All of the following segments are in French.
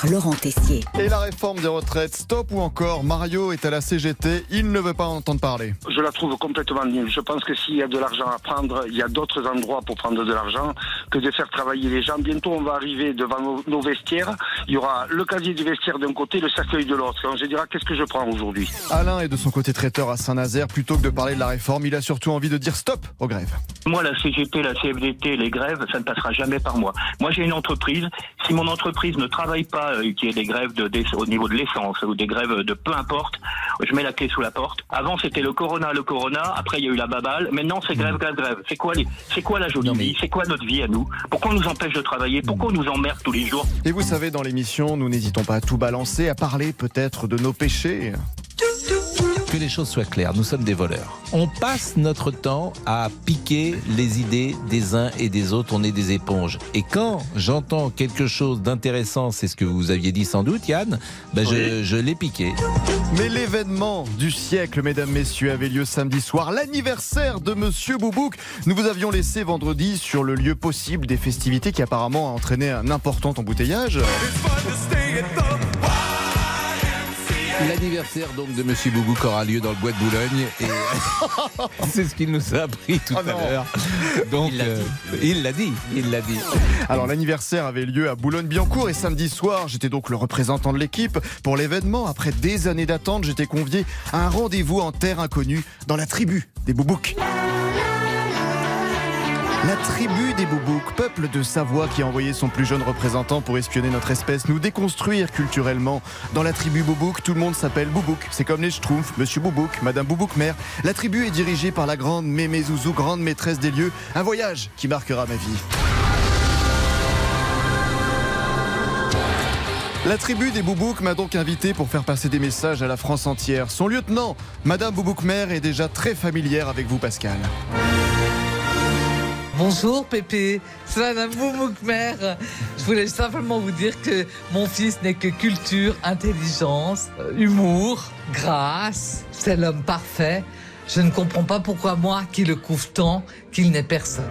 par Laurent Tessier. Et la réforme des retraites, stop ou encore Mario est à la CGT, il ne veut pas en entendre parler. Je la trouve complètement nulle. Je pense que s'il y a de l'argent à prendre, il y a d'autres endroits pour prendre de l'argent que de faire travailler les gens. Bientôt, on va arriver devant nos, nos vestiaires. Il y aura le casier du vestiaire d'un côté, le cercueil de l'autre. On se dira qu'est-ce que je prends aujourd'hui? Alain est de son côté traiteur à Saint-Nazaire. Plutôt que de parler de la réforme, il a surtout envie de dire stop aux grèves. Moi, la CGT, la CFDT, les grèves, ça ne passera jamais par moi. Moi, j'ai une entreprise. Si mon entreprise ne travaille pas, euh, qu'il y ait des grèves de, des- au niveau de l'essence ou des grèves de peu importe, je mets la clé sous la porte. Avant, c'était le corona, le corona. Après, il y a eu la babale. Maintenant, c'est grève, grève, grève. C'est quoi, les, c'est quoi la jolie vie? C'est quoi notre vie à nous? Pourquoi on nous empêche de travailler? Pourquoi on nous emmerde tous les jours? Et vous savez, dans l'émission, nous n'hésitons pas à tout balancer, à parler peut-être de nos péchés. Que les choses soient claires, nous sommes des voleurs. On passe notre temps à piquer les idées des uns et des autres, on est des éponges. Et quand j'entends quelque chose d'intéressant, c'est ce que vous aviez dit sans doute Yann, ben je, je l'ai piqué. Mais l'événement du siècle, mesdames, messieurs, avait lieu samedi soir, l'anniversaire de Monsieur Boubouk. Nous vous avions laissé vendredi sur le lieu possible des festivités qui apparemment a entraîné un important embouteillage. L'anniversaire donc de Monsieur Boubouk aura lieu dans le bois de Boulogne et c'est ce qu'il nous a appris tout Oh à l'heure. Donc euh, il l'a dit, il l'a dit. Alors l'anniversaire avait lieu à Boulogne-Billancourt et samedi soir, j'étais donc le représentant de l'équipe. Pour l'événement, après des années d'attente, j'étais convié à un rendez-vous en terre inconnue dans la tribu des Boubouks. La tribu des Boubouks, peuple de Savoie qui a envoyé son plus jeune représentant pour espionner notre espèce, nous déconstruire culturellement. Dans la tribu Boubouk, tout le monde s'appelle Boubouk. C'est comme les Schtroumpfs, Monsieur Boubouk, Madame Boubouk mère. La tribu est dirigée par la grande Mémé Zouzou, grande maîtresse des lieux. Un voyage qui marquera ma vie. La tribu des Boubouks m'a donc invité pour faire passer des messages à la France entière. Son lieutenant, Madame Boubouk mère, est déjà très familière avec vous, Pascal. Bonjour Pépé, c'est Madame Bouboukmer. Je voulais simplement vous dire que mon fils n'est que culture, intelligence, euh, humour, grâce. C'est l'homme parfait. Je ne comprends pas pourquoi moi, qui le couvre tant, qu'il n'est personne.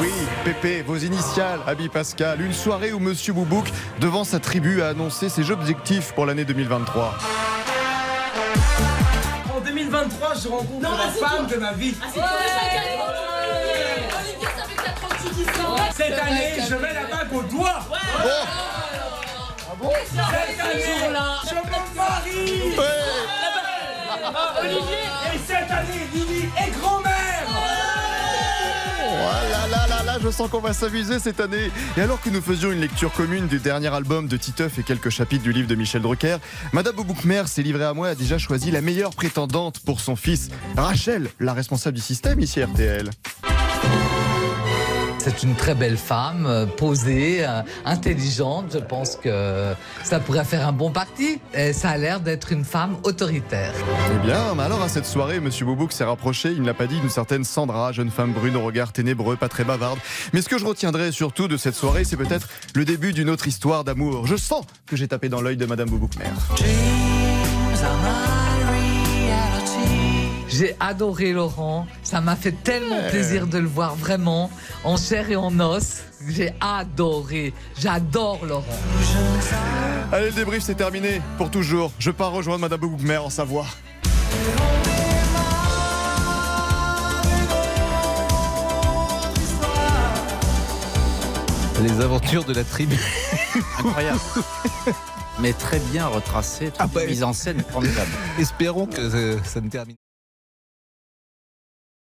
Oui, Pépé, vos initiales, Abi Pascal. Une soirée où Monsieur Boubouk, devant sa tribu, a annoncé ses objectifs pour l'année 2023. En 2023, je rencontre la femme de ma vie. Cette année, je mets la bague au doigt. Cette année, je me marie. Et cette année, Lily est grand-mère. Oh là là là là, je sens qu'on va s'amuser cette année. Et alors que nous faisions une lecture commune du dernier album de Titeuf et quelques chapitres du livre de Michel Drucker, Madame Bouboukmer s'est livrée à moi et a déjà choisi la meilleure prétendante pour son fils, Rachel, la responsable du système ici RTL. C'est une très belle femme, euh, posée, euh, intelligente. Je pense que ça pourrait faire un bon parti. Et ça a l'air d'être une femme autoritaire. Eh bien, mais alors à cette soirée, Monsieur Boubouk s'est rapproché, il ne l'a pas dit, d'une certaine Sandra, jeune femme brune au regard ténébreux, pas très bavarde. Mais ce que je retiendrai surtout de cette soirée, c'est peut-être le début d'une autre histoire d'amour. Je sens que j'ai tapé dans l'œil de Madame Bouboukmer. J'ai adoré Laurent. Ça m'a fait tellement plaisir de le voir vraiment en chair et en os. J'ai adoré. J'adore Laurent. Allez, le débrief, c'est terminé. Pour toujours, je pars rejoindre Madame Bouboukmer en Savoie. Les aventures de la tribu. Incroyable. Mais très bien retracé, toute Ah bah, mise en scène formidable. Espérons que euh, ça ne termine